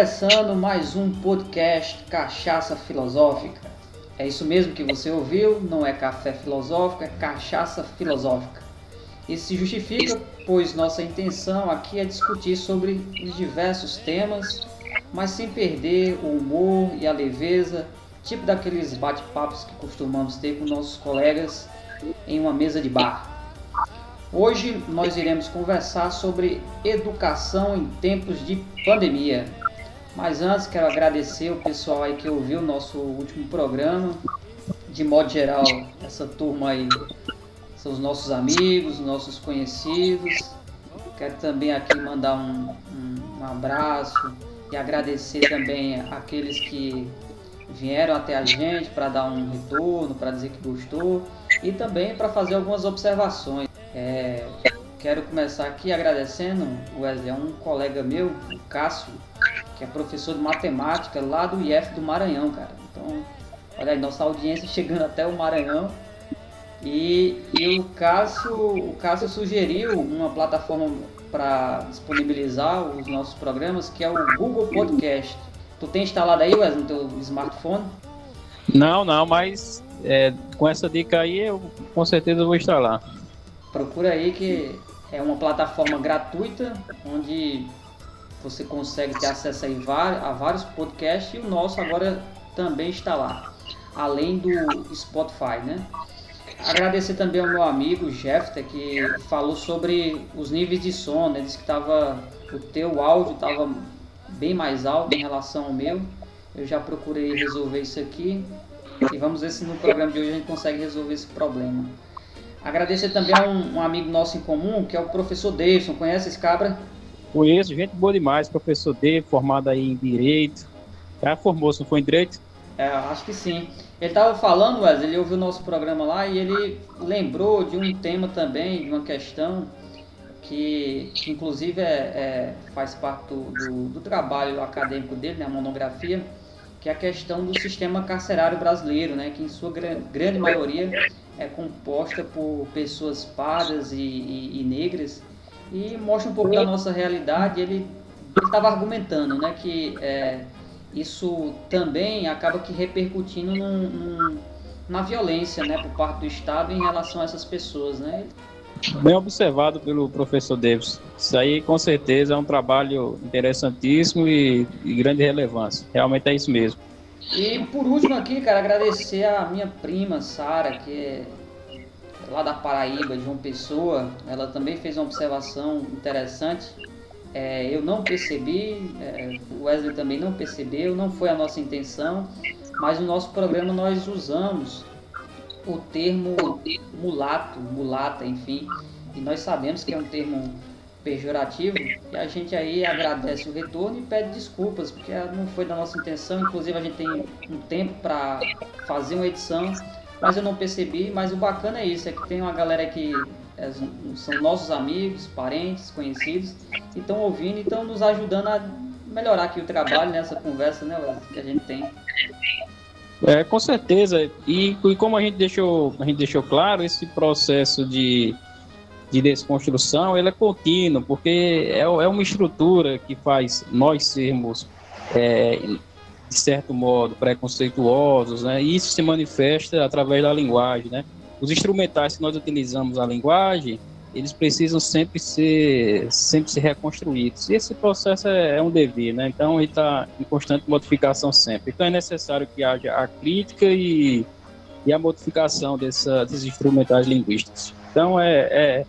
começando mais um podcast Cachaça Filosófica. É isso mesmo que você ouviu, não é café filosófico, é cachaça filosófica. Isso se justifica, pois nossa intenção aqui é discutir sobre os diversos temas, mas sem perder o humor e a leveza, tipo daqueles bate-papos que costumamos ter com nossos colegas em uma mesa de bar. Hoje nós iremos conversar sobre educação em tempos de pandemia. Mas antes quero agradecer o pessoal aí que ouviu o nosso último programa. De modo geral, essa turma aí são os nossos amigos, nossos conhecidos. Quero também aqui mandar um, um, um abraço e agradecer também aqueles que vieram até a gente para dar um retorno, para dizer que gostou e também para fazer algumas observações. É, quero começar aqui agradecendo, Wesley, a um colega meu, o Cássio, que é professor de matemática lá do IF do Maranhão, cara. Então, olha aí, nossa audiência chegando até o Maranhão. E, e o, Cássio, o Cássio sugeriu uma plataforma para disponibilizar os nossos programas, que é o Google Podcast. Tu tem instalado aí, Wesley, no teu smartphone? Não, não, mas é, com essa dica aí eu com certeza vou instalar. Procura aí que é uma plataforma gratuita onde você consegue ter acesso a vários podcasts e o nosso agora também está lá, além do Spotify, né? Agradecer também ao meu amigo Jeffter que falou sobre os níveis de som, né? disse que tava, o teu áudio estava bem mais alto em relação ao meu. Eu já procurei resolver isso aqui e vamos ver se no programa de hoje a gente consegue resolver esse problema. Agradecer também a um, um, amigo nosso em comum, que é o professor Davidson. Conhece esse cabra? Conheço, gente boa demais, professor Davidson, formado aí em Direito. Já formou-se, não foi em Direito? É, acho que sim. Ele estava falando, Wesley, ele ouviu o nosso programa lá e ele lembrou de um tema também, de uma questão que, que inclusive é, é, faz parte do, do, do, trabalho acadêmico dele, né, a monografia, que é a questão do sistema carcerário brasileiro, né, que em sua grande maioria é composta por pessoas pardas e, e, e negras e mostra um pouco da nossa realidade. Ele estava argumentando né, que é, isso também acaba que repercutindo num, num, na violência né, por parte do Estado em relação a essas pessoas. Né? Bem observado pelo professor Davis. Isso aí com certeza é um trabalho interessantíssimo e de grande relevância. Realmente é isso mesmo. E por último aqui, cara, agradecer a minha prima Sara, que é lá da Paraíba, de João Pessoa. Ela também fez uma observação interessante. É, eu não percebi, é, o Wesley também não percebeu, não foi a nossa intenção, mas no nosso programa nós usamos o termo mulato, mulata, enfim, e nós sabemos que é um termo pejorativo e a gente aí agradece o retorno e pede desculpas porque não foi da nossa intenção inclusive a gente tem um tempo para fazer uma edição mas eu não percebi mas o bacana é isso é que tem uma galera que é, são nossos amigos parentes conhecidos e estão ouvindo e estão nos ajudando a melhorar aqui o trabalho nessa conversa né que a gente tem. É, com certeza. E, e como a gente deixou a gente deixou claro esse processo de de desconstrução, ele é contínuo, porque é, é uma estrutura que faz nós sermos, é, de certo modo, preconceituosos, né? E isso se manifesta através da linguagem, né? Os instrumentais que nós utilizamos a linguagem, eles precisam sempre ser, sempre ser reconstruídos. E esse processo é, é um dever, né? Então, ele está em constante modificação sempre. Então, é necessário que haja a crítica e, e a modificação dessa, desses instrumentais linguísticos. Então, é, é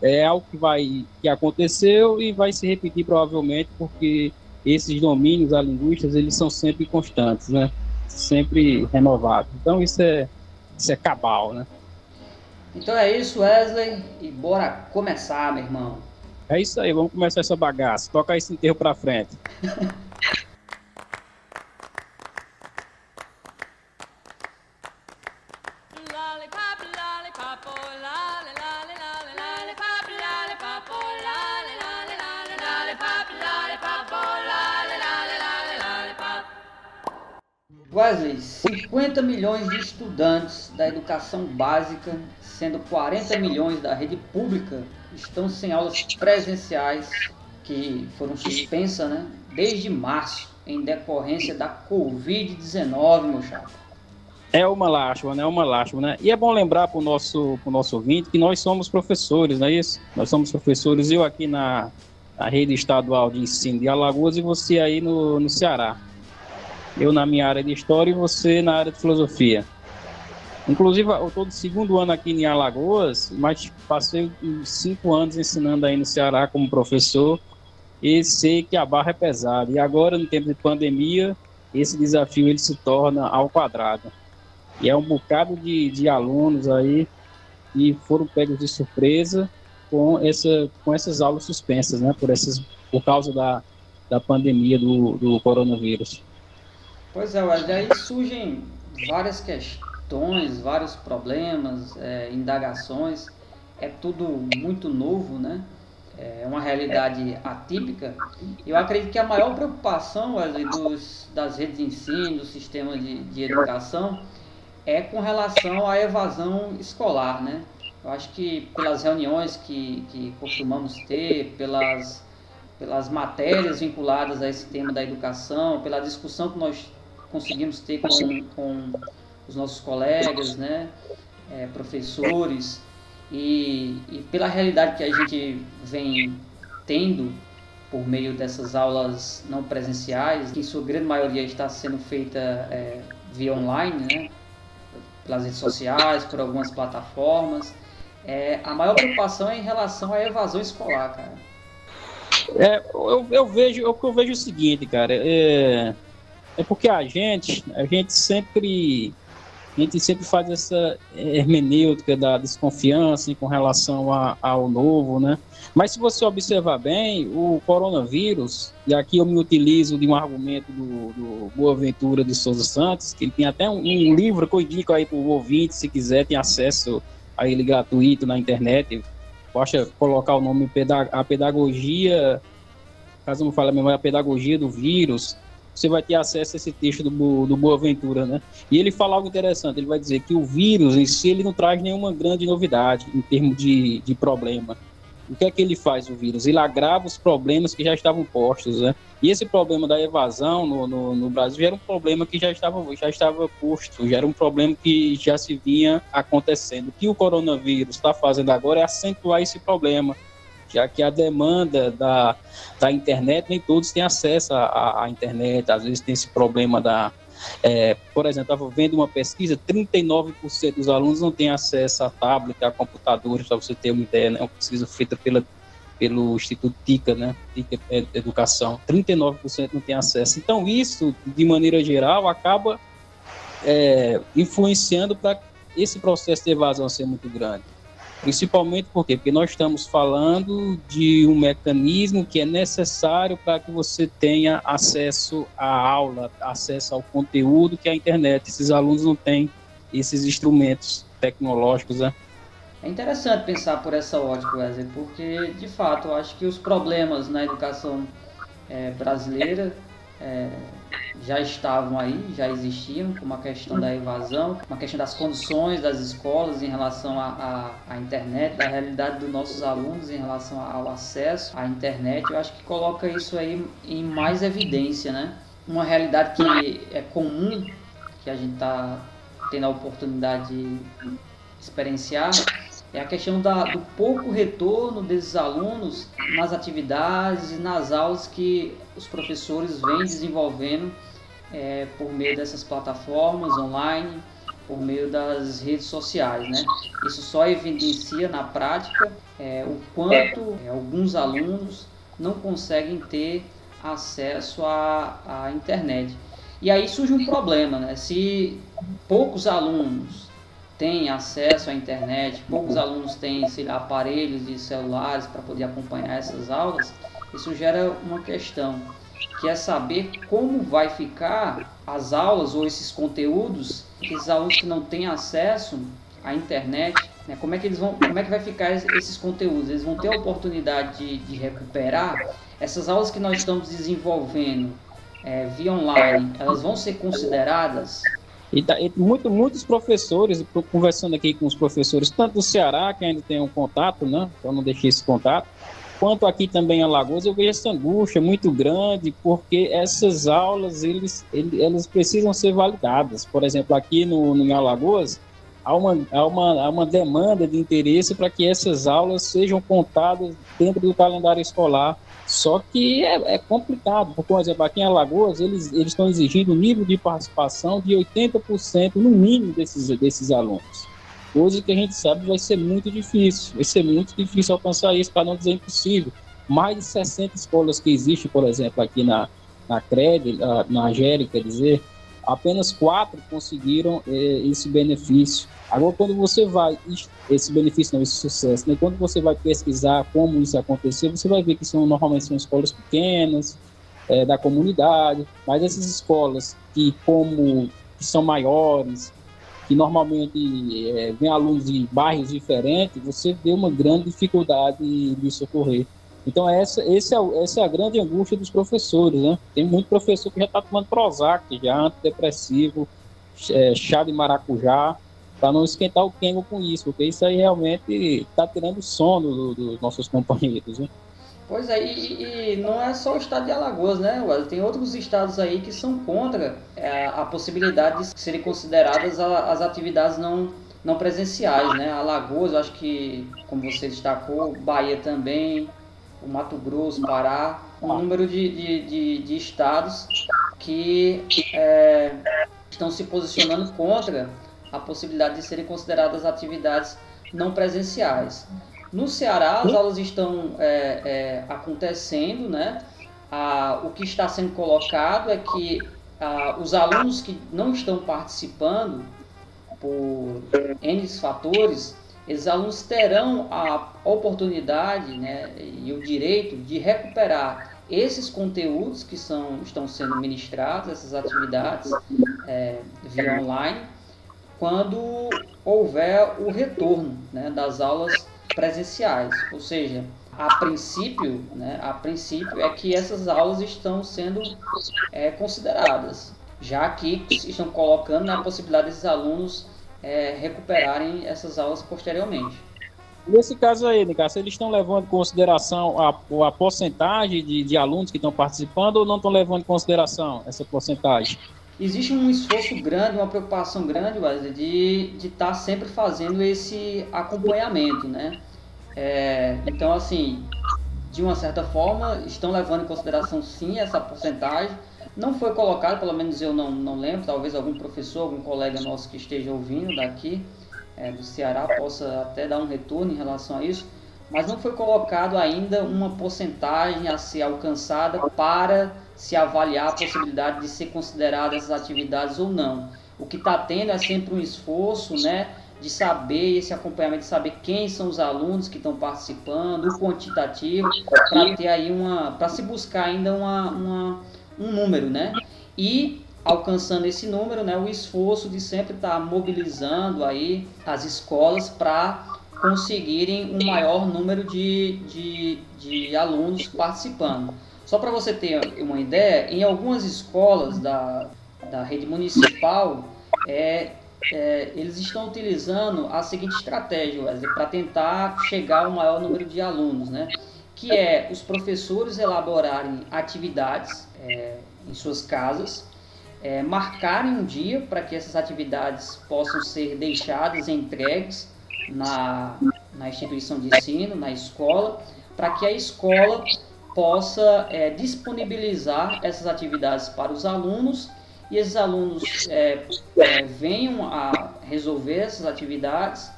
é algo que vai que aconteceu e vai se repetir provavelmente porque esses domínios a linguistas eles são sempre constantes, né? Sempre renovados. Então isso é isso é cabal, né? Então é isso, Wesley, e bora começar, meu irmão. É isso aí, vamos começar essa bagaça. Toca esse enterro para frente. 50 milhões de estudantes da educação básica, sendo 40 milhões da rede pública, estão sem aulas presenciais que foram suspensas, né? desde março em decorrência da Covid-19, meu chapa. É uma lástima, né? É uma lástima, né? E é bom lembrar para o nosso, nosso ouvinte que nós somos professores, não é isso? Nós somos professores, eu aqui na, na rede estadual de ensino de Alagoas e você aí no, no Ceará. Eu na minha área de história e você na área de filosofia. Inclusive, eu estou de segundo ano aqui em Alagoas, mas passei cinco anos ensinando aí no Ceará como professor e sei que a barra é pesada. E agora, no tempo de pandemia, esse desafio ele se torna ao quadrado. E é um bocado de, de alunos aí que foram pegos de surpresa com, essa, com essas aulas suspensas, né? Por, essas, por causa da, da pandemia do, do coronavírus. Pois é, Wesley, aí surgem várias questões, vários problemas, é, indagações. É tudo muito novo, né? é uma realidade atípica, eu acredito que a maior preocupação Wesley, dos, das redes de ensino, do sistema de, de educação, é com relação à evasão escolar, né? Eu acho que pelas reuniões que, que costumamos ter, pelas, pelas matérias vinculadas a esse tema da educação, pela discussão que nós conseguimos ter com, com os nossos colegas, né? É, professores, e, e pela realidade que a gente vem tendo por meio dessas aulas não presenciais, que em sua grande maioria está sendo feita é, via online, né? pelas redes sociais, por algumas plataformas. É, a maior preocupação é em relação à evasão escolar, cara. É, eu, eu vejo, eu, eu vejo o seguinte, cara, é, é porque a gente, a gente sempre a gente sempre faz essa hermenêutica da desconfiança com relação a, ao novo, né? Mas se você observar bem, o coronavírus, e aqui eu me utilizo de um argumento do, do Boaventura de Souza Santos, que ele tem até um, um livro que eu indico aí para o ouvinte, se quiser, tem acesso a ele gratuito na internet. Basta colocar o nome A Pedagogia, caso não fale a memória, a Pedagogia do Vírus, você vai ter acesso a esse texto do, do Boaventura, né? E ele fala algo interessante, ele vai dizer que o vírus em si ele não traz nenhuma grande novidade em termos de, de problema. O que é que ele faz, o vírus? Ele agrava os problemas que já estavam postos, né? E esse problema da evasão no, no, no Brasil era um problema que já estava, já estava posto, já era um problema que já se vinha acontecendo. O que o coronavírus está fazendo agora é acentuar esse problema já que a demanda da, da internet, nem todos têm acesso à, à internet, às vezes tem esse problema da. É, por exemplo, estava vendo uma pesquisa: 39% dos alunos não têm acesso a tablet, a computadores, para você ter uma ideia, né? É uma pesquisa feita pela, pelo Instituto TICA, né? TICA Educação. 39% não tem acesso. Então, isso, de maneira geral, acaba é, influenciando para esse processo de evasão ser muito grande. Principalmente por quê? Porque nós estamos falando de um mecanismo que é necessário para que você tenha acesso à aula, acesso ao conteúdo que a internet. Esses alunos não têm esses instrumentos tecnológicos, né? É interessante pensar por essa ótica, Wesley, porque de fato eu acho que os problemas na educação é, brasileira é, já estavam aí, já existiam, como a questão da evasão, uma questão das condições das escolas em relação à, à, à internet, da realidade dos nossos alunos em relação ao acesso à internet. Eu acho que coloca isso aí em mais evidência, né? Uma realidade que é comum, que a gente está tendo a oportunidade de experienciar, é a questão da, do pouco retorno desses alunos nas atividades e nas aulas que os professores vêm desenvolvendo é, por meio dessas plataformas online, por meio das redes sociais. Né? Isso só evidencia na prática é, o quanto é, alguns alunos não conseguem ter acesso à, à internet. E aí surge um problema, né? Se poucos alunos têm acesso à internet, poucos alunos têm lá, aparelhos de celulares para poder acompanhar essas aulas, isso gera uma questão, que é saber como vai ficar as aulas ou esses conteúdos, esses alunos que não têm acesso à internet, né, como é que eles vão, como é que vai ficar esses conteúdos? Eles vão ter a oportunidade de, de recuperar essas aulas que nós estamos desenvolvendo é, via online, elas vão ser consideradas e, e muito, muitos professores, conversando aqui com os professores, tanto do Ceará, que ainda tem um contato, né? Eu não deixei esse contato, quanto aqui também em Alagoas, eu vejo essa angústia muito grande, porque essas aulas, eles, eles precisam ser validadas. Por exemplo, aqui no, no Alagoas, há uma, há, uma, há uma demanda de interesse para que essas aulas sejam contadas dentro do calendário escolar. Só que é, é complicado, porque, por exemplo, aqui em Alagoas, eles, estão exigindo um nível de participação de 80% no mínimo desses, desses alunos. Coisa que a gente sabe vai ser muito difícil. Vai ser muito difícil alcançar isso, para não dizer impossível. Mais de 60 escolas que existem, por exemplo, aqui na, na CRED, na AGERI, quer dizer, apenas quatro conseguiram eh, esse benefício. Agora, quando você vai, esse benefício não, esse sucesso, né? quando você vai pesquisar como isso aconteceu, você vai ver que são normalmente são escolas pequenas, é, da comunidade, mas essas escolas que, como que são maiores, que normalmente é, vem alunos de bairros diferentes, você vê uma grande dificuldade de socorrer. Então essa, esse é, essa é a grande angústia dos professores, né? Tem muito professor que já está tomando Prozac, já antidepressivo, é, chá de maracujá, para não esquentar o quengo com isso, porque isso aí realmente está tirando sono dos do nossos companheiros, né? Pois é, e, e, não é só o estado de Alagoas, né, Wesley? Tem outros estados aí que são contra é, a possibilidade de serem consideradas a, as atividades não, não presenciais, né? Alagoas, acho que, como você destacou, Bahia também, o Mato Grosso, Pará, um número de, de, de, de estados que é, estão se posicionando contra a possibilidade de serem consideradas atividades não presenciais. No Ceará, as aulas estão é, é, acontecendo, né? Ah, o que está sendo colocado é que ah, os alunos que não estão participando por N fatores, esses alunos terão a oportunidade né, e o direito de recuperar esses conteúdos que são, estão sendo ministrados, essas atividades é, via online, quando houver o retorno né, das aulas presenciais, ou seja, a princípio, né, a princípio é que essas aulas estão sendo é, consideradas, já que estão colocando a possibilidade desses alunos é, recuperarem essas aulas posteriormente. Nesse caso aí, Nicasso, eles estão levando em consideração a, a porcentagem de, de alunos que estão participando ou não estão levando em consideração essa porcentagem? existe um esforço grande, uma preocupação grande, Wesley, de estar tá sempre fazendo esse acompanhamento, né? É, então, assim, de uma certa forma, estão levando em consideração sim essa porcentagem. Não foi colocado, pelo menos eu não, não lembro, talvez algum professor, algum colega nosso que esteja ouvindo daqui é, do Ceará possa até dar um retorno em relação a isso, mas não foi colocado ainda uma porcentagem a ser alcançada para se avaliar a possibilidade de ser considerada essas atividades ou não. O que está tendo é sempre um esforço, né, de saber esse acompanhamento, de saber quem são os alunos que estão participando, o quantitativo, para ter aí uma, para se buscar ainda uma, uma, um número, né? E alcançando esse número, né, o esforço de sempre estar tá mobilizando aí as escolas para conseguirem um maior número de, de, de alunos participando. Só para você ter uma ideia, em algumas escolas da, da rede municipal, é, é, eles estão utilizando a seguinte estratégia, para tentar chegar ao maior número de alunos, né? que é os professores elaborarem atividades é, em suas casas, é, marcarem um dia para que essas atividades possam ser deixadas entregues na, na instituição de ensino, na escola, para que a escola possa é, disponibilizar essas atividades para os alunos e esses alunos é, é, venham a resolver essas atividades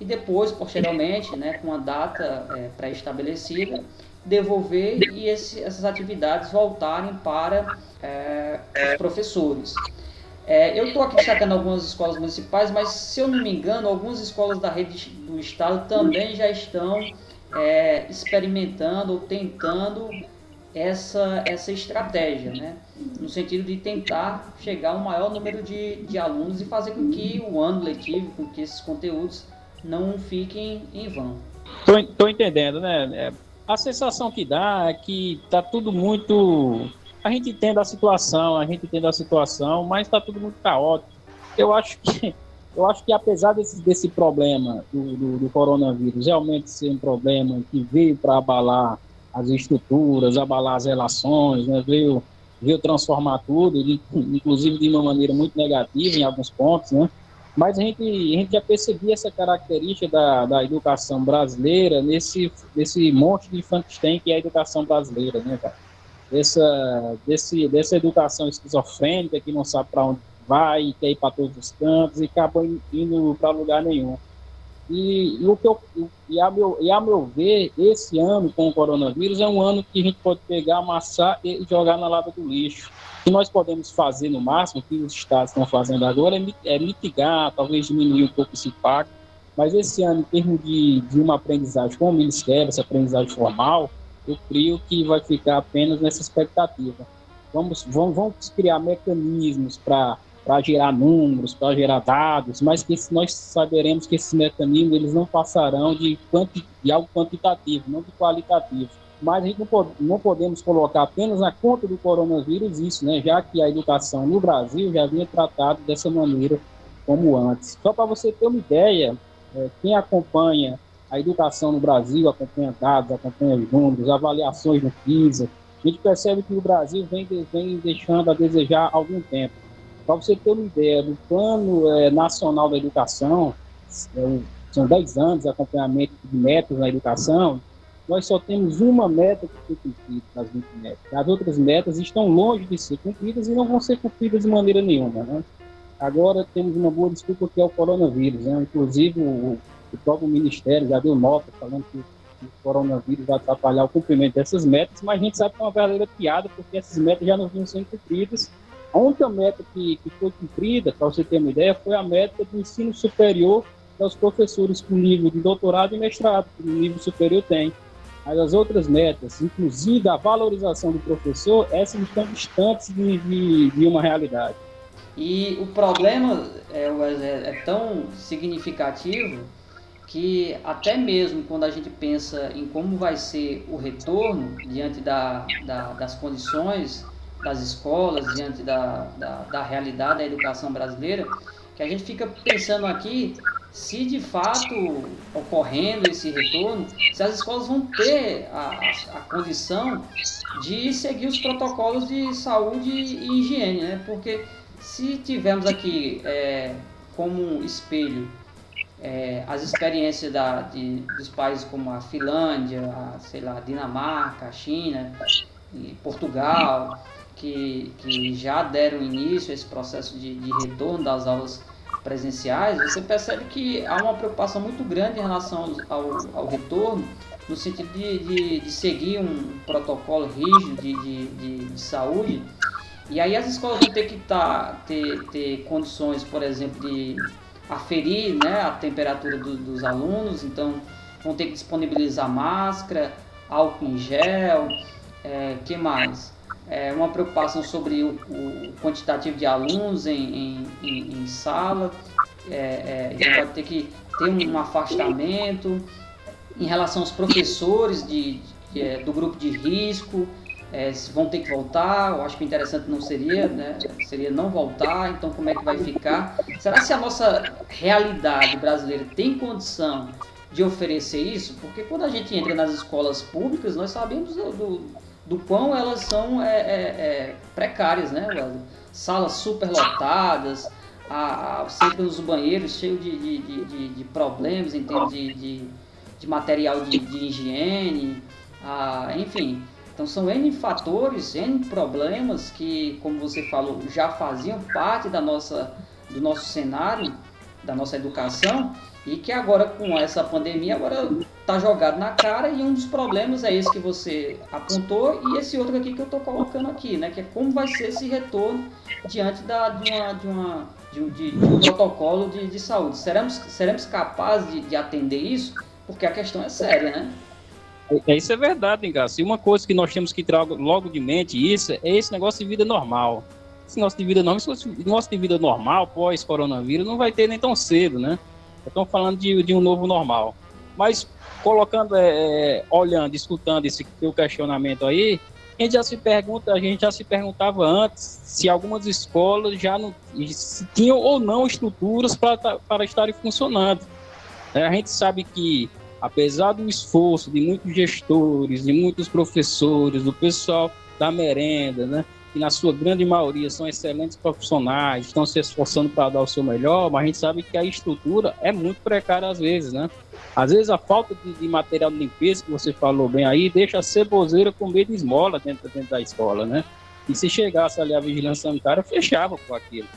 e depois, posteriormente, né, com a data é, pré-estabelecida, devolver e esse, essas atividades voltarem para é, os professores. É, eu estou aqui destacando algumas escolas municipais, mas se eu não me engano, algumas escolas da rede do estado também já estão é, experimentando ou tentando essa, essa estratégia, né? no sentido de tentar chegar ao maior número de, de alunos e fazer com que o ano letivo, com que esses conteúdos não fiquem em vão. Estou entendendo, né? É, a sensação que dá é que está tudo muito a gente entende a situação, a gente entende a situação, mas está tudo muito caótico. Eu acho que, eu acho que apesar desse, desse problema do, do, do coronavírus realmente ser um problema que veio para abalar as estruturas, abalar as relações, né? veio, veio transformar tudo, inclusive de uma maneira muito negativa em alguns pontos, né? Mas a gente, a gente já percebia essa característica da, da educação brasileira nesse, nesse monte de Frankenstein que é a educação brasileira, né, cara? Essa, desse, dessa educação esquizofrênica que não sabe para onde vai, quer ir para todos os cantos e acaba indo para lugar nenhum. E, e, o que eu, e, a meu, e a meu ver, esse ano com o coronavírus é um ano que a gente pode pegar, amassar e jogar na lata do lixo que nós podemos fazer no máximo, que os estados estão fazendo agora, é, é mitigar, talvez diminuir um pouco esse impacto, mas esse ano, em termos de, de uma aprendizagem com o Ministério, essa aprendizagem formal, eu creio que vai ficar apenas nessa expectativa. Vamos, vamos, vamos criar mecanismos para para gerar números, para gerar dados, mas que nós saberemos que esses mecanismos eles não passarão de, quanti, de algo quantitativo, não de qualitativo mas a gente não, pode, não podemos colocar apenas na conta do coronavírus isso, né? já que a educação no Brasil já vinha tratado dessa maneira como antes. Só para você ter uma ideia, é, quem acompanha a educação no Brasil, acompanha dados, acompanha números, avaliações no PISA, a gente percebe que o Brasil vem, vem deixando a desejar algum tempo. Para você ter uma ideia do Plano é, Nacional da Educação, é, são 10 anos de acompanhamento de metas na educação, nós só temos uma meta que foi cumprida das 20 metas. As outras metas estão longe de ser cumpridas e não vão ser cumpridas de maneira nenhuma. Né? Agora temos uma boa desculpa que é o coronavírus. Né? Inclusive, o, o próprio Ministério já deu nota falando que o coronavírus vai atrapalhar o cumprimento dessas metas, mas a gente sabe que é uma verdadeira piada, porque essas metas já não vinham sendo cumpridas. A única meta que, que foi cumprida, para você ter uma ideia, foi a meta do ensino superior aos professores com nível de doutorado e mestrado, que o nível superior tem. Mas as outras metas, inclusive a valorização do professor, essas estão distantes de, de, de uma realidade. E o problema é, é, é, tão significativo que até mesmo quando a gente pensa em como vai ser o retorno diante da, da, das condições das escolas, diante da, da, da realidade da educação brasileira, que a gente fica pensando aqui se de fato ocorrendo esse retorno, se as escolas vão ter a, a, condição de seguir os protocolos de saúde e higiene, né? Porque se tivermos aqui é, como espelho é, as experiências da, de, dos países como a Finlândia, a, sei lá, a Dinamarca, a China Portugal, que, que já deram início a esse processo de, de retorno das aulas presenciais, você percebe que há uma preocupação muito grande em relação ao, ao retorno, no sentido de, de, de, seguir um protocolo rígido de, de, de, saúde. E aí as escolas vão ter que tá, ter, ter condições, por exemplo, de aferir né, a temperatura do, dos alunos, então vão ter que disponibilizar máscara, álcool em gel, é, que mais? É, uma preocupação sobre o, o, quantitativo de alunos em, em, em sala, é, é, então vai ter que ter um afastamento em relação aos professores de, de é, do grupo de risco, é, vão ter que voltar, eu acho que interessante não seria, né? Seria não voltar, então como é que vai ficar? Será que a nossa realidade brasileira tem condição de oferecer isso? Porque quando a gente entra nas escolas públicas, nós sabemos do, do do quão elas são é, é, é precárias, né? Salas super lotadas, a, a, sempre nos banheiros cheios de, de, de, de, problemas em termos de, de, de material de, de higiene, a, enfim. Então são N fatores, N problemas que, como você falou, já faziam parte da nossa, do nosso cenário, da nossa educação, e que agora com essa pandemia agora está jogado na cara e um dos problemas é esse que você apontou e esse outro aqui que eu estou colocando aqui, né? Que é como vai ser esse retorno diante da, de, uma, de, uma, de, de, de um protocolo de, de saúde. Seremos, seremos capazes de, de atender isso? Porque a questão é séria, né? É, isso é verdade, Engaço. E uma coisa que nós temos que trazer logo de mente isso é esse negócio de vida normal. Esse negócio de vida normal, negócio de vida normal pós-coronavírus não vai ter nem tão cedo, né? Estamos falando de, de um novo normal. Mas colocando, é, é, olhando, escutando esse teu questionamento aí, a gente já se pergunta, a gente já se perguntava antes se algumas escolas já não tinham ou não estruturas para, para estarem funcionando. É, a gente sabe que apesar do esforço de muitos gestores, de muitos professores, do pessoal da merenda, né, que na sua grande maioria são excelentes profissionais, estão se esforçando para dar o seu melhor, mas a gente sabe que a estrutura é muito precária às vezes, né? Às vezes a falta de, de material de limpeza, que você falou bem aí, deixa a ceboseira com medo de esmola dentro, dentro da escola, né? E se chegasse ali a vigilância sanitária, fechava com aquilo.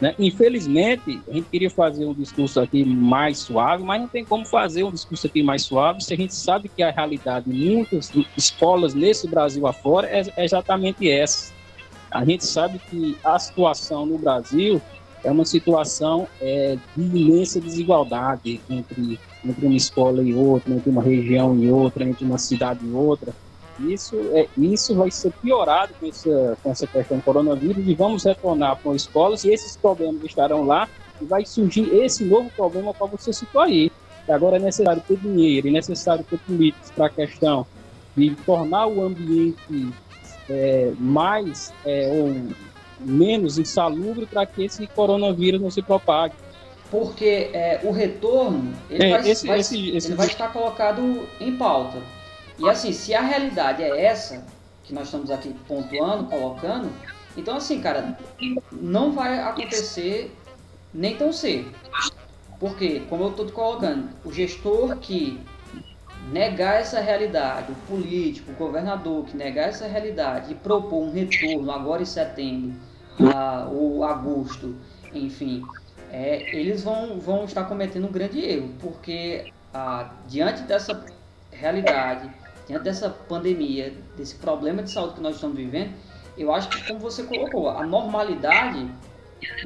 Né? Infelizmente, a gente queria fazer um discurso aqui mais suave, mas não tem como fazer um discurso aqui mais suave se a gente sabe que a realidade de muitas escolas nesse Brasil afora é, é exatamente essa. A gente sabe que a situação no Brasil é uma situação é, de imensa desigualdade entre, entre uma escola e outra, entre uma região e outra, entre uma cidade e outra. Isso, é, isso vai ser piorado com essa, com essa questão do coronavírus e vamos retornar para as escolas e esses problemas estarão lá e vai surgir esse novo problema para você citou aí. Agora é necessário ter dinheiro, é necessário ter políticas para a questão de tornar o ambiente é, mais é, ou menos insalubre para que esse coronavírus não se propague. Porque é, o retorno ele, é, vai, esse, vai, esse, esse... ele vai estar colocado em pauta. E assim, se a realidade é essa, que nós estamos aqui pontuando, colocando, então assim, cara, não vai acontecer nem tão cedo. Porque, como eu estou colocando, o gestor que negar essa realidade, o político, o governador que negar essa realidade e propor um retorno agora em setembro a, ou agosto, enfim, é, eles vão, vão estar cometendo um grande erro, porque a, diante dessa realidade diante dessa pandemia, desse problema de saúde que nós estamos vivendo, eu acho que, como você colocou, a normalidade,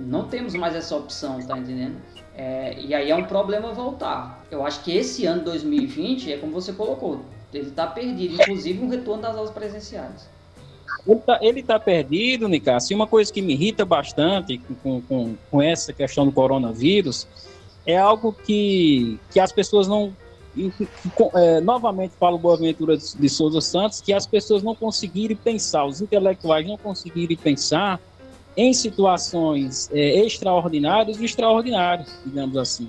não temos mais essa opção, tá entendendo? É, e aí é um problema voltar. Eu acho que esse ano 2020 é como você colocou, ele está perdido, inclusive um retorno das aulas presenciais. Ele está tá perdido, Nicasso. E uma coisa que me irrita bastante com, com, com essa questão do coronavírus é algo que, que as pessoas não é, novamente falo Boaventura de, de Souza Santos, que as pessoas não conseguirem pensar, os intelectuais não conseguirem pensar em situações é, extraordinárias e extraordinárias, digamos assim.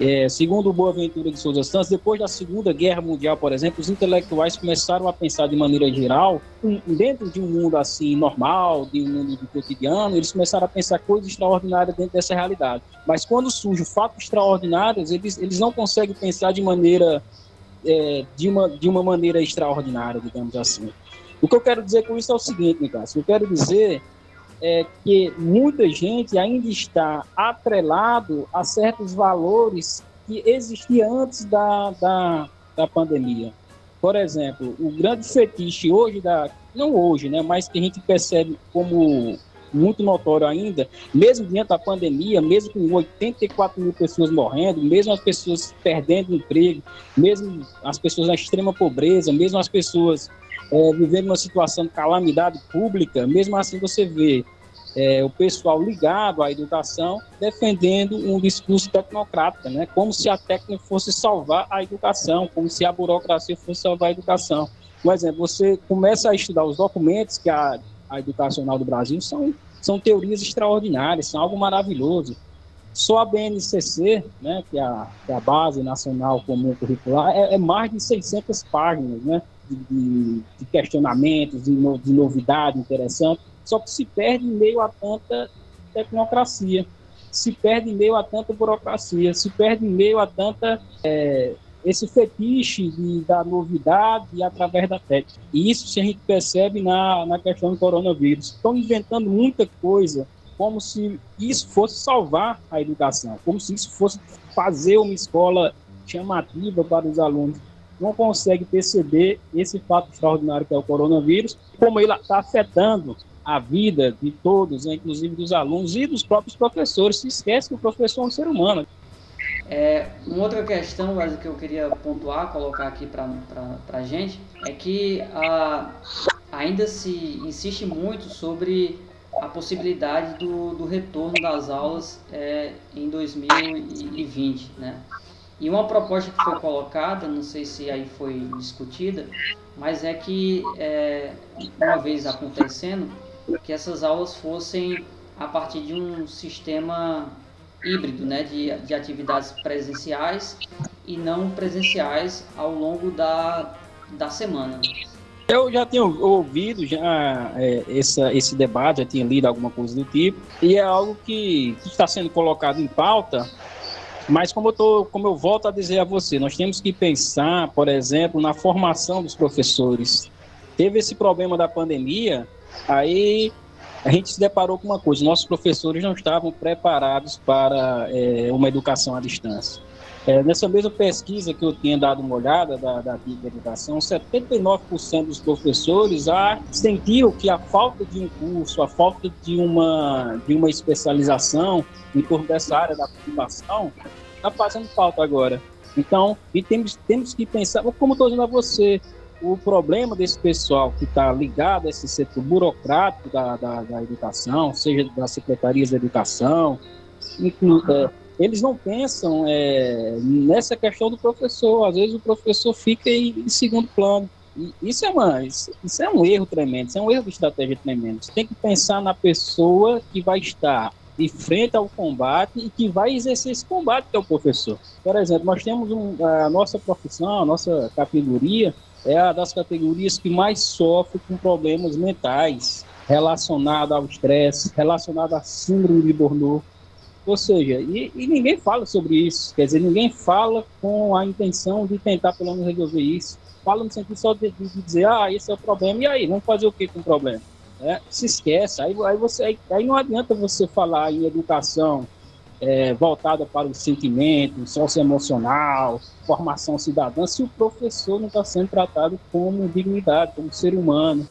É, segundo o Boaventura de Souza Santos, depois da Segunda Guerra Mundial, por exemplo, os intelectuais começaram a pensar de maneira geral, dentro de um mundo assim normal, de um mundo do cotidiano, eles começaram a pensar coisas extraordinárias dentro dessa realidade. Mas quando surge fatos extraordinários, eles, eles não conseguem pensar de maneira é, de, uma, de uma maneira extraordinária, digamos assim. O que eu quero dizer com isso é o seguinte, Nicasso, eu quero dizer é que muita gente ainda está atrelado a certos valores que existiam antes da, da, da pandemia. Por exemplo, o grande fetiche hoje da não hoje, né, mas que a gente percebe como muito notório ainda, mesmo diante da pandemia, mesmo com 84 mil pessoas morrendo, mesmo as pessoas perdendo emprego, mesmo as pessoas na extrema pobreza, mesmo as pessoas é, vivendo uma situação de calamidade pública, mesmo assim você vê é, o pessoal ligado à educação defendendo um discurso tecnocrático, né? como se a técnica fosse salvar a educação, como se a burocracia fosse salvar a educação. Por exemplo, você começa a estudar os documentos que a, a educacional do Brasil são, são teorias extraordinárias, são algo maravilhoso. Só a BNCC, né, que, é a, que é a Base Nacional Comum Curricular, é, é mais de 600 páginas né, de, de, questionamentos, de, no, de novidade interessante só que se perde em meio a tanta tecnocracia, se perde em meio a tanta burocracia, se perde em meio a tanta é, esse fetiche de, da novidade através da técnica. E isso se a gente percebe na, na questão do coronavírus. Estão inventando muita coisa como se isso fosse salvar a educação, como se isso fosse fazer uma escola chamativa para os alunos. Não consegue perceber esse fato extraordinário que é o coronavírus, como ele está afetando a vida de todos, né, inclusive dos alunos e dos próprios professores. Se esquece que o professor é um ser humano. É, uma outra questão que eu queria pontuar, colocar aqui para a gente, é que a, ainda se insiste muito sobre a possibilidade do, do retorno das aulas é, em 2020, né? E uma proposta que foi colocada, não sei se aí foi discutida, mas é que é, uma vez acontecendo, que essas aulas fossem a partir de um sistema híbrido, né, de, de atividades presenciais e não presenciais ao longo da, da semana. Eu já tinha ouvido já é, essa, esse debate, já tinha lido alguma coisa do tipo, e é algo que, que está sendo colocado em pauta, mas como eu, tô, como eu volto a dizer a você, nós temos que pensar, por exemplo, na formação dos professores. Teve esse problema da pandemia, aí a gente se deparou com uma coisa: nossos professores não estavam preparados para é, uma educação à distância. É, nessa mesma pesquisa que eu tinha dado uma olhada da, da Educação, 79% dos professores ah, sentiam que a falta de um curso, a falta de uma, de uma especialização em torno dessa área da ocupação está fazendo falta agora. Então, e temos, temos que pensar, como estou dizendo a você, o problema desse pessoal que está ligado a esse setor burocrático da, da, da educação, seja das secretarias de educação, é, eles não pensam é, nessa questão do professor. Às vezes o professor fica em, em segundo plano. E isso é, uma, isso, isso, é um erro tremendo, isso é um erro de estratégia tremendo. Você tem que pensar na pessoa que vai estar de frente ao combate e que vai exercer esse combate, que é o professor. Por exemplo, nós temos um, a nossa profissão, a nossa categoria, é a das categorias que mais sofre com problemas mentais relacionados ao estresse, relacionado à síndrome de Burnout. Ou seja, e, e, ninguém fala sobre isso. Quer dizer, ninguém fala com a intenção de tentar pelo menos resolver isso. Fala no sentido só de, de dizer, ah, esse é o problema, e aí, vamos fazer o que com o problema? É, se esquece. Aí, aí, você, aí, aí, não adianta você falar em educação é, voltada para o sentimento, socioemocional, formação cidadã, se o professor não está sendo tratado como dignidade, como ser humano.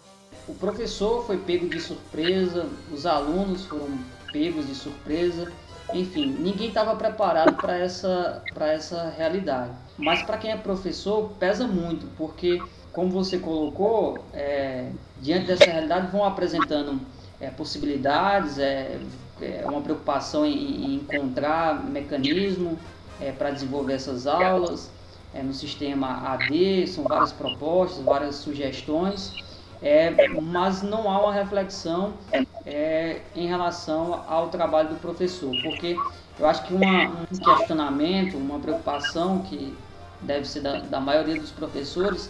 O professor foi pego de surpresa, os alunos foram pegos de surpresa enfim, ninguém estava preparado para essa, essa realidade. Mas para quem é professor, pesa muito, porque, como você colocou, é, diante dessa realidade vão apresentando é, possibilidades, é, é uma preocupação em, em encontrar mecanismo é, para desenvolver essas aulas. É, no sistema AD, são várias propostas, várias sugestões mas não há uma reflexão em relação ao trabalho do professor, porque eu acho que uma, um questionamento, uma preocupação que deve ser da, da maioria dos professores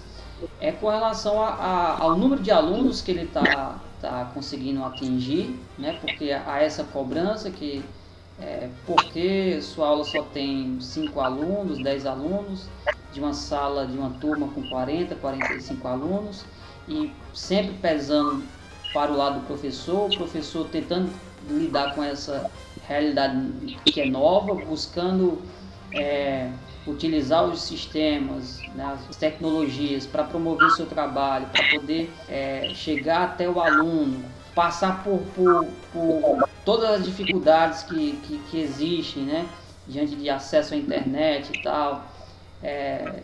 é com relação a, a, ao número de alunos que ele está tá conseguindo atingir, né? porque há essa cobrança que é, porque sua aula só tem 5 alunos, 10 alunos, de uma sala, de uma turma com 40, 45 alunos, e sempre pesando para o lado do professor, o professor tentando lidar com essa realidade que é nova, buscando é, utilizar os sistemas, né, as tecnologias para promover seu trabalho, para poder é, chegar até o aluno, passar por, por, por todas as dificuldades que, que, que, existem, né, diante de acesso à internet e tal, é,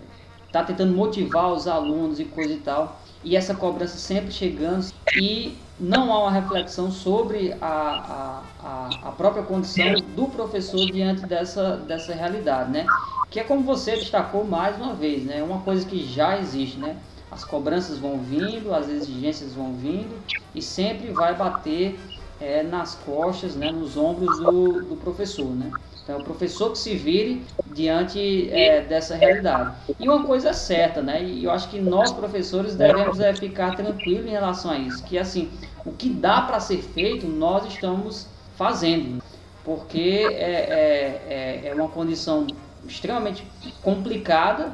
tá tentando motivar os alunos e coisa e tal e essa cobrança sempre chegando e não há uma reflexão sobre a, a, a, própria condição do professor diante dessa, dessa realidade, né? Que é como você destacou mais uma vez, né? Uma coisa que já existe, né? As cobranças vão vindo, as exigências vão vindo e sempre vai bater é, nas costas, né? Nos ombros do, do professor, né? Então, é o professor que se vire diante é, dessa realidade. E uma coisa é certa, né? E eu acho que nós, professores, devemos é, ficar tranquilos em relação a isso. Que, assim, o que dá para ser feito, nós estamos fazendo. Porque é, é, é, é uma condição extremamente complicada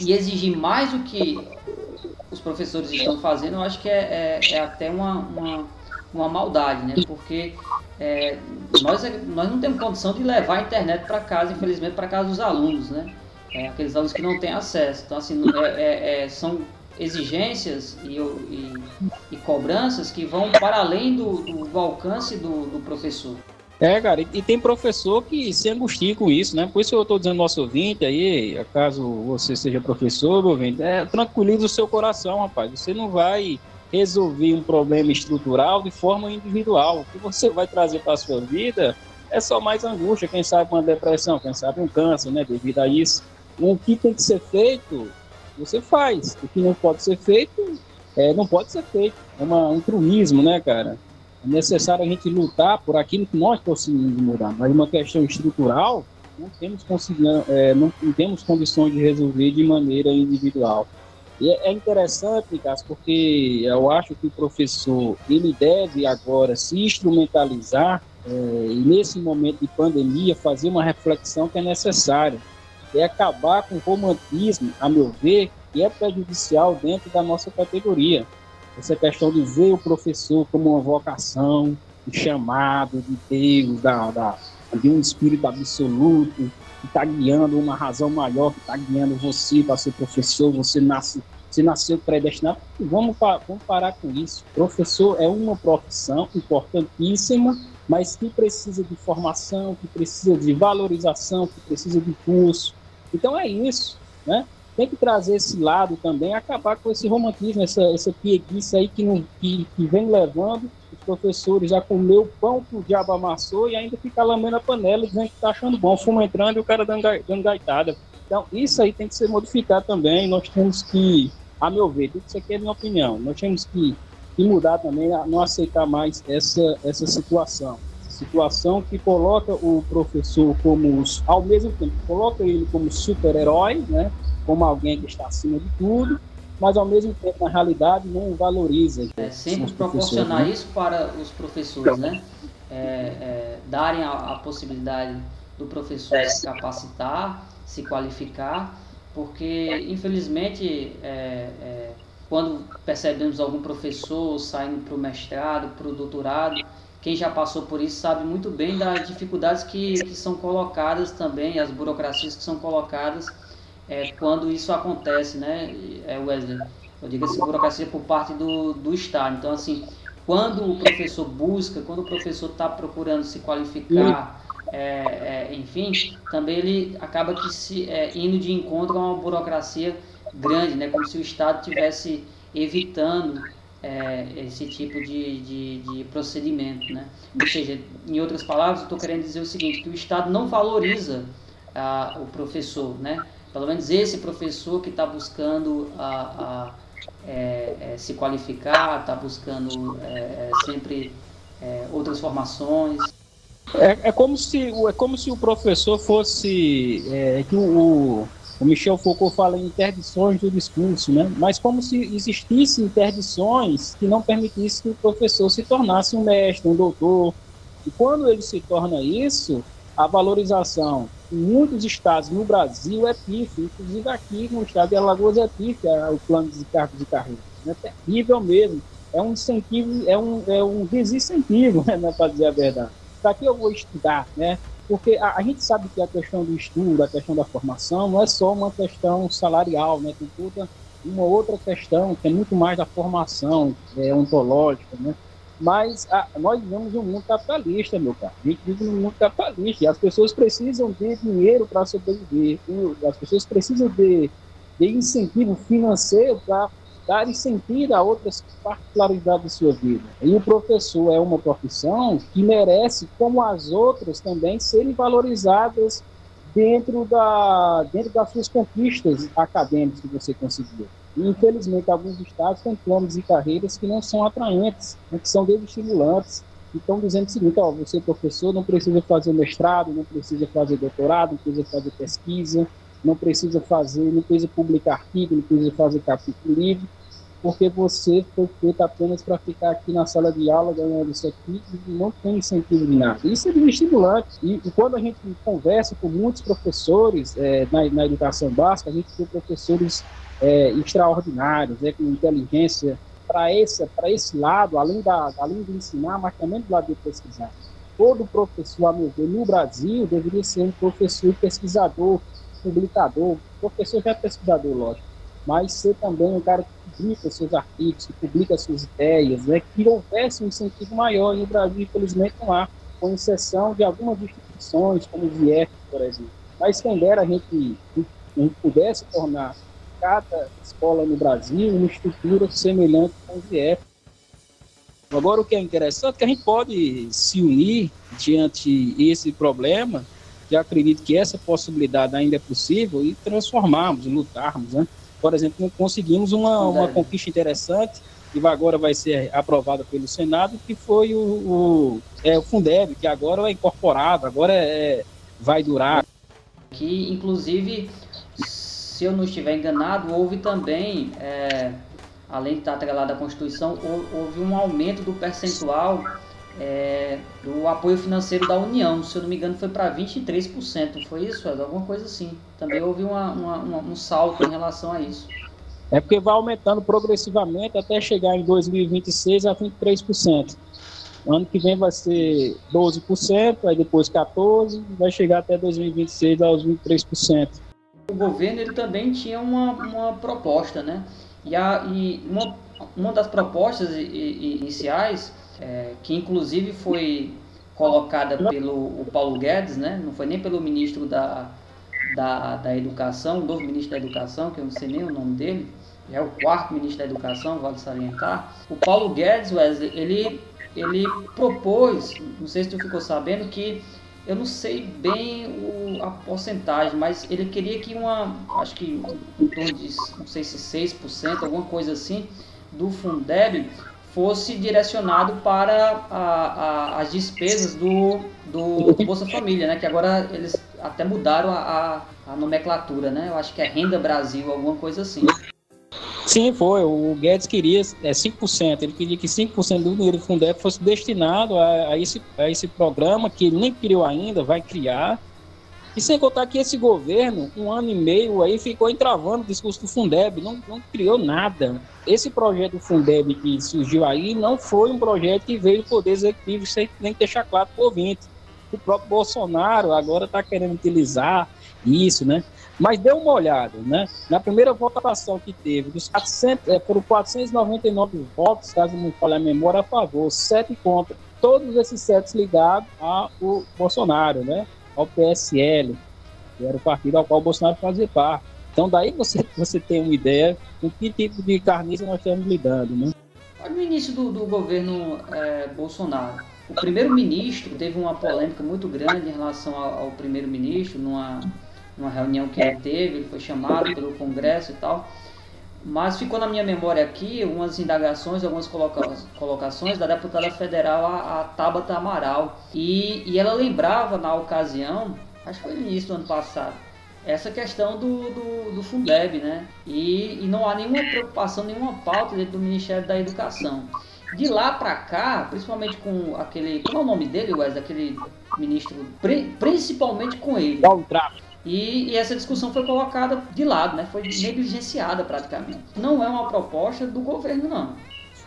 e exigir mais do que os professores estão fazendo, eu acho que é, é, é até uma, uma, uma maldade, né? Porque é, nós, nós não temos condição de levar a internet para casa, infelizmente, para casa dos alunos, né? É, aqueles alunos que não têm acesso. Então, assim, é, é, é, são exigências e, e, e, cobranças que vão para além do, do alcance do, do, professor. É, cara, e, tem professor que se angustia com isso, né? Por isso eu estou dizendo ao nosso ouvinte aí, caso você seja professor, ouvinte, é, tranquilize o seu coração, rapaz. Você não vai resolver um problema estrutural de forma individual. O que você vai trazer para a sua vida é só mais angústia, quem sabe uma depressão, quem sabe um câncer, né, devido a isso. O que tem que ser feito, você faz. O que não pode ser feito, é, não pode ser feito. É uma, um truísmo, né, cara? É necessário a gente lutar por aquilo que nós conseguimos mudar. Mas uma questão estrutural, não temos, é, não, não temos condições de resolver de maneira individual. E é, é interessante, Cássio, porque eu acho que o professor ele deve agora se instrumentalizar é, e nesse momento de pandemia fazer uma reflexão que é necessária. É acabar com o romantismo, a meu ver, que é prejudicial dentro da nossa categoria. Essa questão de ver o professor como uma vocação, um chamado de Deus, da, da, de um espírito absoluto, que está guiando uma razão maior, que está guiando você para ser professor, você nasce, você nasceu predestinado. Vamos, vamos parar com isso. Professor é uma profissão importantíssima, mas que precisa de formação, que precisa de valorização, que precisa de curso. Então é isso, né? tem que trazer esse lado também, acabar com esse romantismo, essa, essa pieguice aí que, não, que, que vem levando professores já comer o pão que o diabo amassou e ainda ficar lambendo a panela dizendo que está achando bom, fumo entrando e o cara dando, gaitada. Então, isso aí tem que ser modificado também. Nós temos que, a meu ver, tudo isso aqui é minha opinião, nós temos que, que mudar também, não aceitar mais essa, essa situação situação que coloca o professor como, ao mesmo tempo, coloca ele como super-herói, né? como alguém que está acima de tudo, mas ao mesmo tempo, na realidade, não valoriza. É, sempre proporcionar né? isso para os professores, né? É, é, darem a, a, possibilidade do professor se capacitar, se qualificar, porque, infelizmente, é, é, quando percebemos algum professor saindo para o mestrado, para o doutorado, quem já passou por isso sabe muito bem das dificuldades que, que são colocadas também, as burocracias que são colocadas é, quando isso acontece, né, é, Wesley? Eu digo assim, burocracia por parte do, do Estado. Então, assim, quando o professor busca, quando o professor está procurando se qualificar, é, é, enfim, também ele acaba que se, é, indo de encontro a uma burocracia grande, né, como se o Estado estivesse evitando é, esse tipo de, de, de, procedimento. Né? Ou seja, em outras palavras, eu estou querendo dizer o seguinte, que o Estado não valoriza a, o professor, né? Pelo menos esse professor que está buscando a, a é, é, se qualificar, está buscando é, é sempre é, outras formações. É, é, como se, é como se o professor fosse. Que o, o Michel Foucault fala em interdições do discurso, né? mas como se existissem interdições que não permitissem que o professor se tornasse um mestre, um doutor. E quando ele se torna isso, a valorização muitos estados no Brasil é pífio, inclusive aqui no estado de Alagoas é pífio é o plano de cargos de carreira. É terrível mesmo. É um incentivo, é um, é um desincentivo, né, para dizer a verdade. Para que eu vou estudar, né? Porque a, a, gente sabe que a questão do estudo, a questão da formação, não é só uma questão salarial, né? Tem toda uma outra questão que é muito mais da formação é, ontológica, né? Mas a, nós vivemos em um mundo capitalista, meu cara. A gente vive num mundo capitalista e as pessoas precisam de dinheiro para sobreviver. As pessoas precisam de, de incentivo financeiro para dar sentido a outras particularidades da sua vida. E o professor é uma profissão que merece, como as outras também, serem valorizadas dentro, da, dentro das suas conquistas acadêmicas que você conseguiu. E, infelizmente, alguns estados têm planos e carreiras que não são atraentes, que são desestimulantes. E estão dizendo o seguinte: ó, você, professor, não precisa fazer mestrado, não precisa fazer doutorado, não precisa fazer pesquisa, não precisa fazer, não precisa publicar artigo, não precisa fazer capítulo livre, porque você foi feito apenas para ficar aqui na sala de aula ganhando isso aqui e não tem incentivo de nada. Isso é desestimulante. E, e quando a gente conversa com muitos professores é, na, na educação básica, a gente tem professores é, extraordinários, né, com inteligência para esse, esse lado, além, da, além de ensinar, mas também do lado de pesquisar. Todo professor, a meu ver, no Brasil, deveria ser um professor pesquisador, publicador, professor já é pesquisador, lógico, mas ser também um cara que publica seus artigos, que publica suas ideias, né, que houvesse um incentivo maior. E no Brasil, infelizmente, não há, com exceção de algumas instituições, como o VIEF, por exemplo. Mas quem dera a gente, a gente pudesse tornar cada escola no Brasil uma estrutura semelhante com o IEF. Agora, o que é interessante é que a gente pode se unir diante esse problema, que acredito que essa possibilidade ainda é possível, e transformarmos, lutarmos. Né? Por exemplo, conseguimos uma, uma conquista interessante, que agora vai ser aprovada pelo Senado, que foi o, o, é, o Fundeb, que agora é incorporado, agora é, vai durar Que, inclusive, se eu não estiver enganado, houve também, é, além de estar atrelado à Constituição, houve um aumento do percentual é, do apoio financeiro da União. Se eu não me engano, foi para 23%. Foi isso, Ed? Alguma coisa assim. Também houve uma, uma, uma, um salto em relação a isso. É porque vai aumentando progressivamente até chegar em 2026 a 23%. Ano que vem vai ser 12%, aí depois 14%, vai chegar até 2026 aos 23%. O governo ele também tinha uma, uma proposta, né? E, a, e uma, uma das propostas iniciais, é, que inclusive foi colocada pelo Paulo Guedes, né? Não foi nem pelo ministro da, da, da Educação, o novo ministro da Educação, que eu não sei nem o nome dele, é o quarto ministro da Educação, vale salientar. O Paulo Guedes, Wesley, ele, ele propôs, não sei se tu ficou sabendo, que eu não sei bem o, a porcentagem, mas ele queria que uma, acho que em torno de, não sei se 6%, alguma coisa assim, do Fundeb fosse direcionado para a, a, as despesas do, do, do, Bolsa Família, né? Que agora eles até mudaram a, a, nomenclatura, né? Eu acho que é Renda Brasil, alguma coisa assim. Sim, foi. O Guedes queria é, 5%. Ele queria que 5% do dinheiro do Fundeb fosse destinado a, a, esse, a esse programa que ele nem criou ainda, vai criar. E sem contar que esse governo, um ano e meio aí, ficou entravando o discurso do Fundeb, não, não criou nada. Esse projeto do Fundeb que surgiu aí não foi um projeto que veio do Poder Executivo, sem nem deixar claro para o ouvinte. O próprio Bolsonaro agora está querendo utilizar isso, né? Mas dê uma olhada, né? Na primeira votação que teve, dos 400, é, foram 499 votos, caso não falhe a memória, a favor, sete contra. Todos esses sete ligados ao Bolsonaro, né? Ao PSL, que era o partido ao qual o Bolsonaro fazia parte. Então daí você, você tem uma ideia com que tipo de carniça nós estamos lidando, né? No início do, do governo é, Bolsonaro, o primeiro-ministro teve uma polêmica muito grande em relação ao, ao primeiro-ministro, numa numa reunião que ele teve, ele foi chamado pelo Congresso e tal. Mas ficou na minha memória aqui algumas indagações, algumas coloca colocações da deputada federal, a, a Tabata Amaral. E, e ela lembrava na ocasião, acho que foi no início do ano passado, essa questão do, do, do Fundeb, né? E, e não há nenhuma preocupação, nenhuma pauta dentro do Ministério da Educação. De lá para cá, principalmente com aquele. Como é o nome dele, Wes? Aquele ministro. Principalmente com ele. E, e, essa discussão foi colocada de lado, né? foi negligenciada praticamente. Não é uma proposta do governo, não.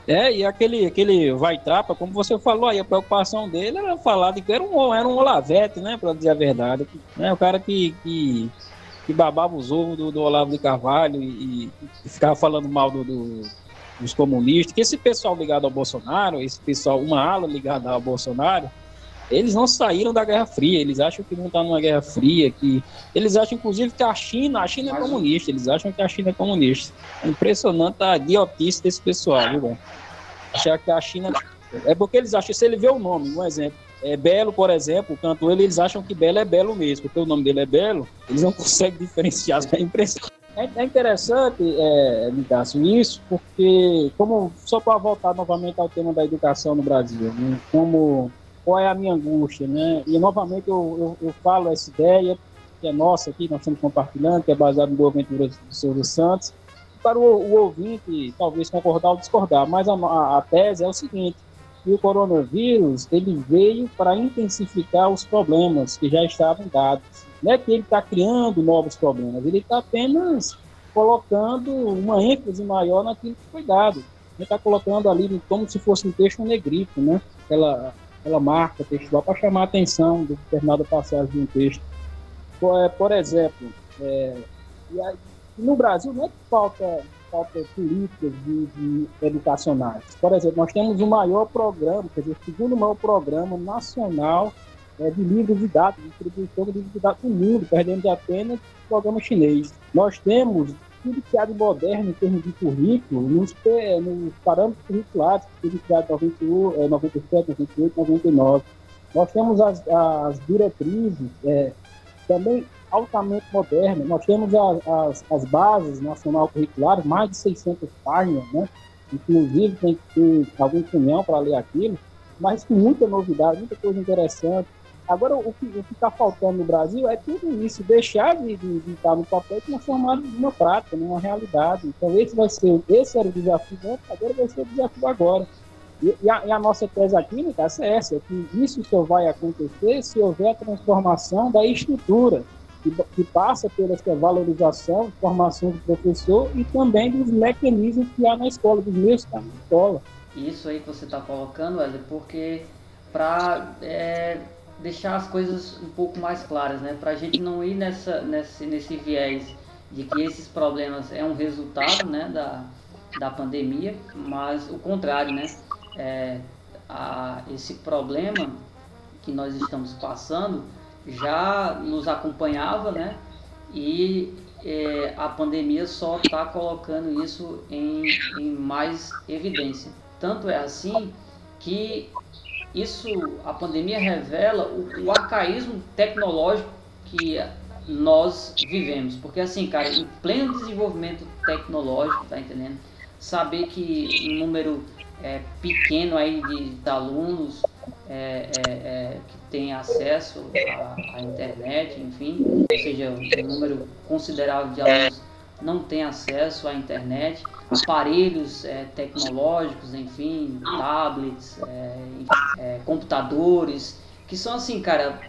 É, e aquele, aquele vai trapa, como você falou aí, a preocupação dele era falar de que era um, era um Olavete, né? Para dizer a verdade. Né, o cara que, que, que babava os ovos do, do Olavo de Carvalho e, e ficava falando mal do, do, dos comunistas, que esse pessoal ligado ao Bolsonaro, esse pessoal, uma ala ligada ao Bolsonaro, eles não saíram da Guerra Fria, eles acham que não está numa Guerra Fria, que eles acham inclusive que a China, a China é comunista, eles acham que a China é comunista. É impressionante a idiotice desse pessoal, viu, bom? Achar que a China é porque eles acham, se ele vê o nome, um exemplo, é Belo, por exemplo, o cantor, ele, eles acham que Belo é Belo mesmo, porque o nome dele é Belo, eles não conseguem diferenciar, é impressionante. É, é interessante, é, isso, porque, como, só para voltar novamente ao tema da educação no Brasil, né, como qual é a minha angústia, né? E novamente eu, eu, eu falo essa ideia que é nossa aqui, nós estamos compartilhando, que é baseada no Boaventura do Silvio Santos. Para o, o, ouvinte, talvez concordar ou discordar, mas a, a, a tese é o seguinte, que o coronavírus ele veio para intensificar os problemas que já estavam dados. Não é que ele está criando novos problemas, ele está apenas colocando uma ênfase maior naquilo que foi dado. Ele está colocando ali como se fosse um texto negrito, né? Aquela, aquela marca textual para chamar a atenção de determinada passagem de um texto. Por, é, exemplo, é, no Brasil não é que falta, falta políticas de, de, educacionais. Por exemplo, nós temos o maior programa, quer dizer, o segundo maior programa nacional é, de livros didáticos, distribuição de livros didáticos no mundo, perdendo apenas o programa chinês. Nós temos tudo criado moderno em termos de currículo, nos, nos parâmetros curriculares que foram criados em 97, 98, 99. Nós temos as, as diretrizes é, também altamente modernas. Nós temos as, as, as, bases nacional curriculares, mais de 600 páginas, né? Inclusive tem que ter algum punhão para ler aquilo, mas com muita novidade, muita coisa interessante. Agora, o que está faltando no Brasil é tudo isso, deixar de, de, de estar no papel e transformar numa prática, numa realidade. Então, esse vai ser, esse era o desafio antes, agora vai ser o desafio agora. E, e, a, e a, nossa tese né, é essa, que isso só vai acontecer se houver a transformação da estrutura, que, que passa pela essa valorização, formação do professor e também dos mecanismos que há na escola, dos meios que há na escola. Isso aí que você está colocando, Wesley, porque para é, deixar as coisas um pouco mais claras, né? Para a gente não ir nessa, nesse, nesse viés de que esses problemas é um resultado né, da, da pandemia, mas o contrário, né? É, a, esse problema que nós estamos passando já nos acompanhava, né? E é, a pandemia só está colocando isso em, em mais evidência. Tanto é assim que isso, a pandemia revela o, o arcaísmo tecnológico que nós vivemos. Porque assim, cara, em pleno desenvolvimento tecnológico, tá entendendo? Saber que um número é, pequeno aí de, de alunos é, é, é que tem acesso à, à, internet, enfim, ou seja, um número considerável de alunos não tem acesso à internet, aparelhos é, tecnológicos, enfim, tablets, é, computadores, que são assim, cara,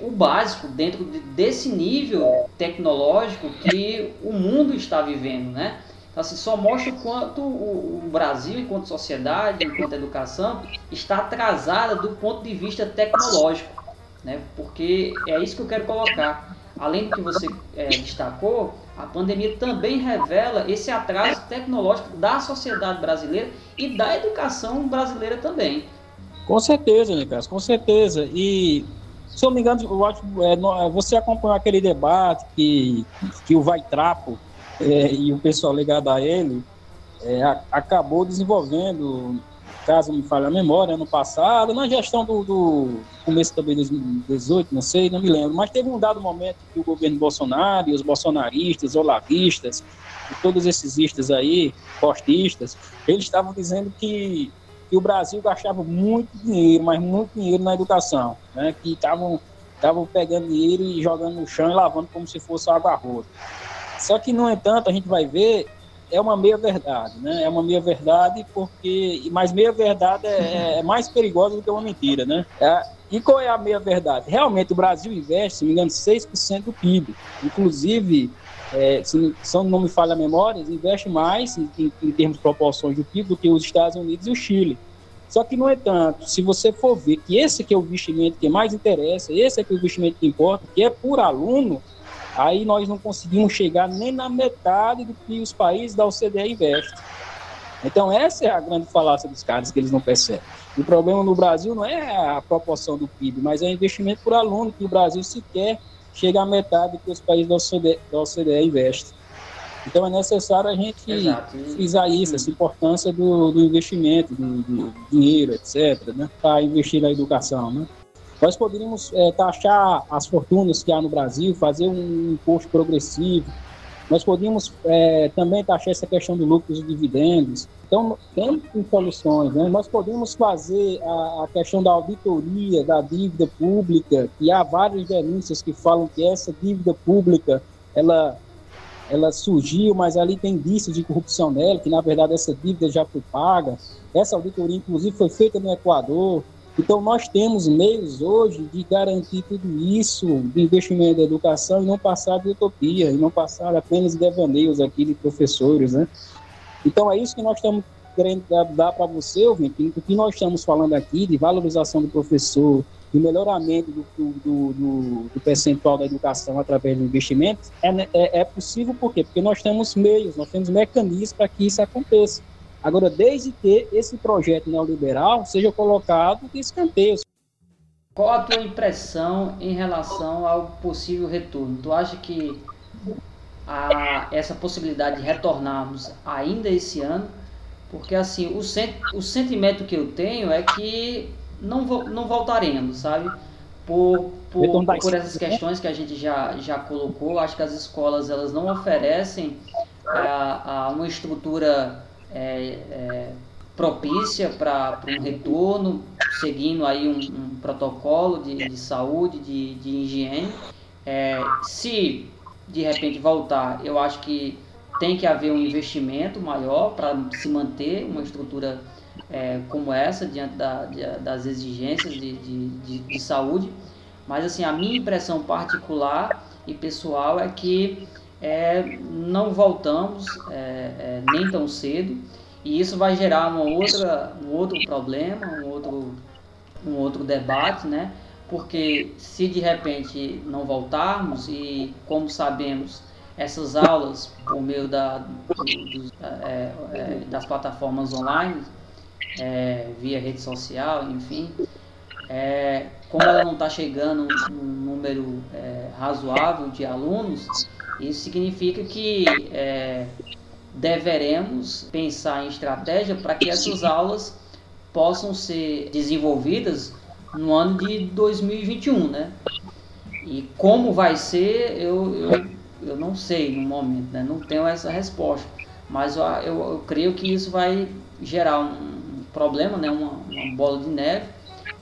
o básico dentro de, desse nível tecnológico que o mundo está vivendo, né? Então, assim, só mostra o quanto o, o Brasil, enquanto sociedade, enquanto educação, está atrasada do ponto de vista tecnológico, né? Porque é isso que eu quero colocar. Além do que você é, destacou, a pandemia também revela esse atraso tecnológico da sociedade brasileira e da educação brasileira também. Com certeza, Nicolas, com certeza. E, se eu me engano, eu acho, é, é, você acompanhou aquele debate que, que o Vai Trapo é, e o pessoal ligado a ele é, acabou desenvolvendo caso me falhe a memória, ano passado, na gestão do, do começo também de 2018, não sei, não me lembro, mas teve um dado momento que o governo Bolsonaro e os bolsonaristas, olavistas, e todos esses istas aí, postistas, eles estavam dizendo que, que o Brasil gastava muito dinheiro, mas muito dinheiro na educação, né, que estavam estavam pegando dinheiro e jogando no chão e lavando como se fosse água roda. Só que, no entanto, a gente vai ver é uma meia verdade, né? É uma meia verdade porque, mas meia verdade é, é mais perigosa do que uma mentira, né? É, e qual é a meia verdade? Realmente o Brasil investe, se não me engano, 6% do PIB. Inclusive, é, se, se não me falha a memória, investe mais em, em, em termos de proporções do PIB do que os Estados Unidos e o Chile. Só que, no entanto, se você for ver que esse aqui é o investimento que mais interessa, esse aqui é o investimento que importa, que é por aluno, Aí nós não conseguimos chegar nem na metade do que os países da OCDE investem. Então essa é a grande falácia dos caras que eles não percebem. O problema no Brasil não é a proporção do PIB, mas é o investimento por aluno, que o Brasil sequer chega à metade do que os países da OCDE, da OCDE investem. Então é necessário a gente Exato. frisar isso, essa importância do, do investimento, do, do, dinheiro, etc., né, para investir na educação. Né? Nós poderíamos é, taxar as fortunas que há no Brasil, fazer um imposto progressivo. Nós podíamos é, também taxar essa questão do lucros e dividendos. Então, tem soluções. Né? Nós podemos fazer a, a, questão da auditoria da dívida pública, e há várias denúncias que falam que essa dívida pública ela, ela surgiu, mas ali tem indícios de corrupção nela, que na verdade essa dívida já foi paga. Essa auditoria, inclusive, foi feita no Equador. Então, nós temos meios hoje de garantir tudo isso, de investimento da educação, e não passar de utopia, e não passar apenas de devaneios aqui de professores, né? Então, é isso que nós estamos querendo dar para você, ouvinte, o que nós estamos falando aqui de valorização do professor, de melhoramento do, do, do, do percentual da educação através do investimento, é, é, é possível por quê? Porque nós temos meios, nós temos mecanismos para que isso aconteça. Agora, desde que esse projeto neoliberal seja colocado de escanteio. Qual a tua impressão em relação ao possível retorno? Tu acha que a, essa possibilidade de retornarmos ainda esse ano? Porque assim, o, o sentimento que eu tenho é que não, não voltaremos, sabe? Por, por, por essas questões que a gente já, já colocou, acho que as escolas elas não oferecem a, a uma estrutura é, é, propícia para um retorno, seguindo aí um, um protocolo de, de, saúde, de, de higiene. É, se de repente voltar, eu acho que tem que haver um investimento maior para se manter uma estrutura é, como essa diante da, de, das exigências de, de, de, saúde. Mas assim, a minha impressão particular e pessoal é que é, não voltamos é, é nem tão cedo e isso vai gerar uma outra, um outro problema, um outro, um outro debate, né? Porque se de repente não voltarmos e como sabemos essas aulas por meio da, dos, é, é, das plataformas online, é, via rede social, enfim, é, como ela não está chegando um número é, razoável de alunos, isso significa que é, deveremos pensar em estratégia para que essas aulas possam ser desenvolvidas no ano de 2021, né? E como vai ser, eu, eu, eu não sei no momento, né? Não tenho essa resposta. Mas eu, eu, eu creio que isso vai gerar um problema, né? Uma, uma bola de neve,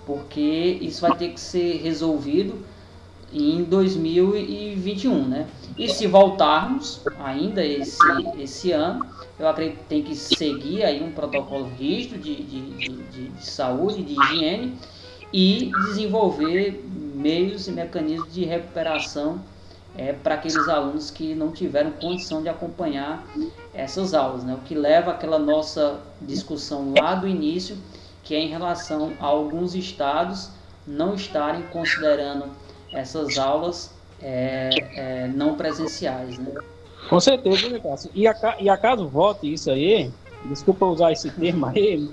porque isso vai ter que ser resolvido em 2021, né? E se voltarmos ainda esse, esse ano, eu acredito que tem que seguir aí um protocolo rígido de, de, de, de saúde, de higiene e desenvolver meios e mecanismos de recuperação é, para aqueles alunos que não tiveram condição de acompanhar essas aulas, né? O que leva àquela nossa discussão lá do início, que é em relação a alguns estados não estarem considerando essas aulas é, é, não presenciais, né? Com certeza, né, Cássio? E, a, e acaso vote isso aí, desculpa usar esse termo aí,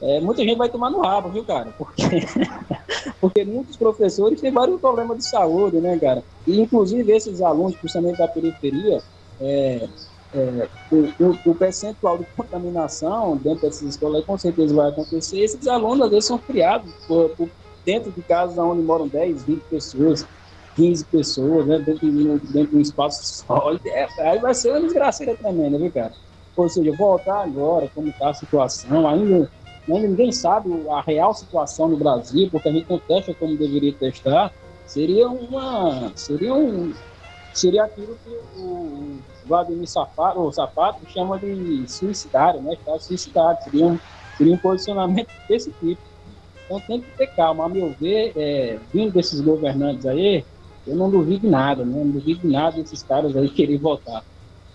é, muita gente vai tomar no rabo, viu, cara? Porque, porque muitos professores têm vários problemas de saúde, né, cara? E, inclusive, esses alunos, principalmente da periferia, é, é, o, o, percentual de contaminação dentro dessas escolas com certeza vai acontecer. Esses alunos, às vezes, são criados por, por dentro de casas onde moram 10, 20 pessoas, 15 pessoas, né, dentro, de, dentro de um espaço sólido, é, aí vai ser uma desgraceira tremenda, viu, cara? Ou seja, voltar agora, como está a situação, ainda, ainda ninguém sabe a real situação no Brasil, porque a gente não testa como deveria testar, seria uma, seria um, seria aquilo que o Vladimir Sapato, o Sapato chama de suicidário, né, estado suicidário, seria um, seria um posicionamento desse tipo. Então tem que ter calma. A meu ver, é, vindo desses governantes aí, eu não duvido nada, né? não duvido nada desses caras aí querer votar.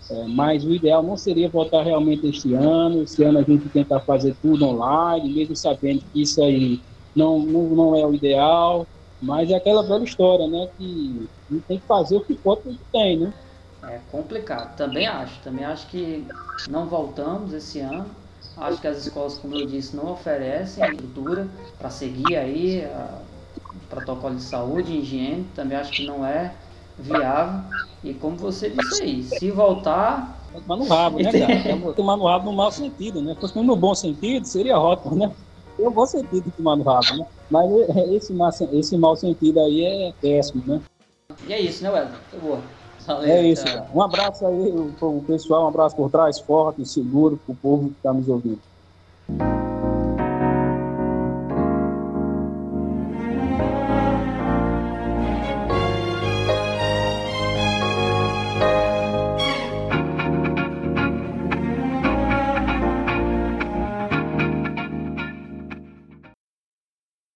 É, mas o ideal não seria votar realmente este ano. Esse ano a gente tentar fazer tudo online, mesmo sabendo que isso aí não, não, não é o ideal. Mas é aquela velha história, né? Que a gente tem que fazer o que pode o que tem, né? É complicado, também acho. Também acho que não voltamos esse ano. Acho que as escolas, como eu disse, não oferecem estrutura para seguir aí protocolo de saúde higiene. Também acho que não é viável. E como você disse aí, se voltar. Tomar no rabo, né, cara? tomar no rabo no mau sentido, né? Fosse no bom sentido, seria ótimo, né? Um bom sentido de tomar no rabo, né? Mas esse, esse mau sentido aí é péssimo, né? E é isso, né, Wesley? Boa. Valeu, é isso. Cara. Um abraço aí pro pessoal, um abraço por trás, forte, seguro, pro povo que está nos ouvindo.